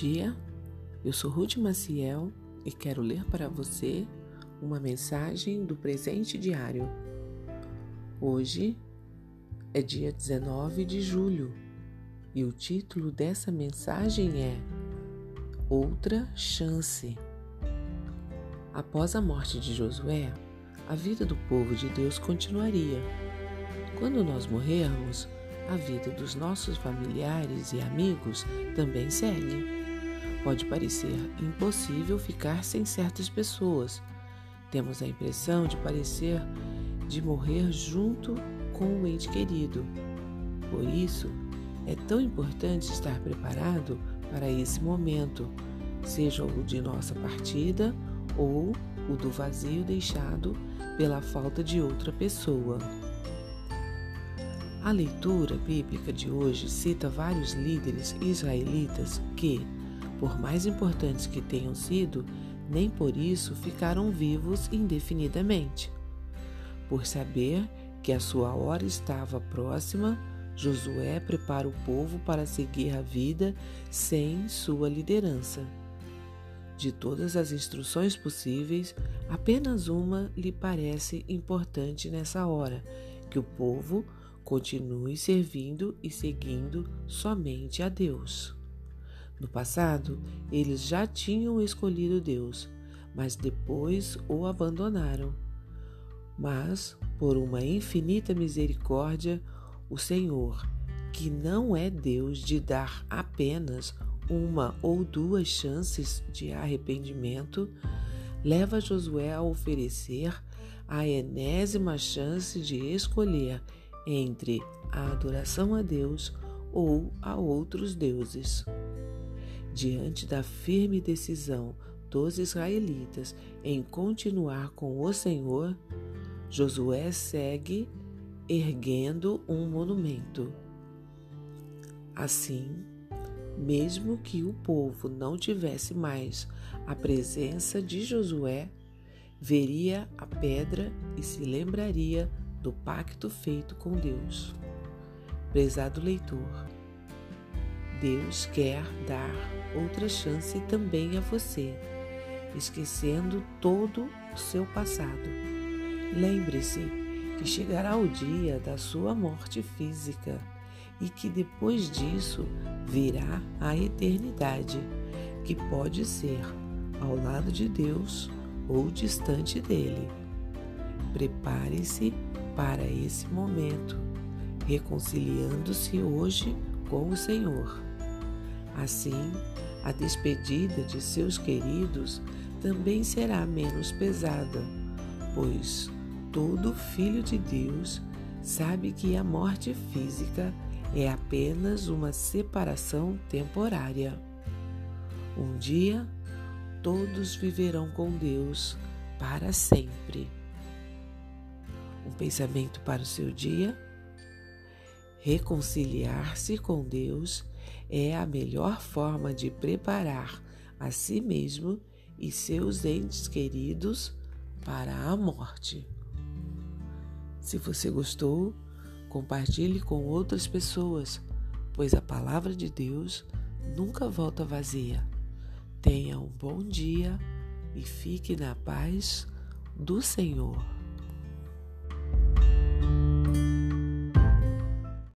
dia, eu sou Ruth Maciel e quero ler para você uma mensagem do presente diário. Hoje é dia 19 de julho e o título dessa mensagem é Outra Chance. Após a morte de Josué, a vida do povo de Deus continuaria. Quando nós morrermos, a vida dos nossos familiares e amigos também segue. Pode parecer impossível ficar sem certas pessoas. Temos a impressão de parecer de morrer junto com o ente querido. Por isso, é tão importante estar preparado para esse momento, seja o de nossa partida ou o do vazio deixado pela falta de outra pessoa. A leitura bíblica de hoje cita vários líderes israelitas que, por mais importantes que tenham sido, nem por isso ficaram vivos indefinidamente. Por saber que a sua hora estava próxima, Josué prepara o povo para seguir a vida sem sua liderança. De todas as instruções possíveis, apenas uma lhe parece importante nessa hora: que o povo Continue servindo e seguindo somente a Deus. No passado, eles já tinham escolhido Deus, mas depois o abandonaram. Mas, por uma infinita misericórdia, o Senhor, que não é Deus de dar apenas uma ou duas chances de arrependimento, leva Josué a oferecer a enésima chance de escolher entre a adoração a Deus ou a outros deuses. Diante da firme decisão dos israelitas em continuar com o Senhor, Josué segue erguendo um monumento. Assim, mesmo que o povo não tivesse mais a presença de Josué, veria a pedra e se lembraria do pacto feito com Deus. Prezado leitor, Deus quer dar outra chance também a você, esquecendo todo o seu passado. Lembre-se que chegará o dia da sua morte física e que depois disso virá a eternidade, que pode ser ao lado de Deus ou distante dele. Prepare-se para esse momento, reconciliando-se hoje com o Senhor. Assim, a despedida de seus queridos também será menos pesada, pois todo filho de Deus sabe que a morte física é apenas uma separação temporária. Um dia, todos viverão com Deus para sempre um pensamento para o seu dia. Reconciliar-se com Deus é a melhor forma de preparar a si mesmo e seus entes queridos para a morte. Se você gostou, compartilhe com outras pessoas, pois a palavra de Deus nunca volta vazia. Tenha um bom dia e fique na paz do Senhor.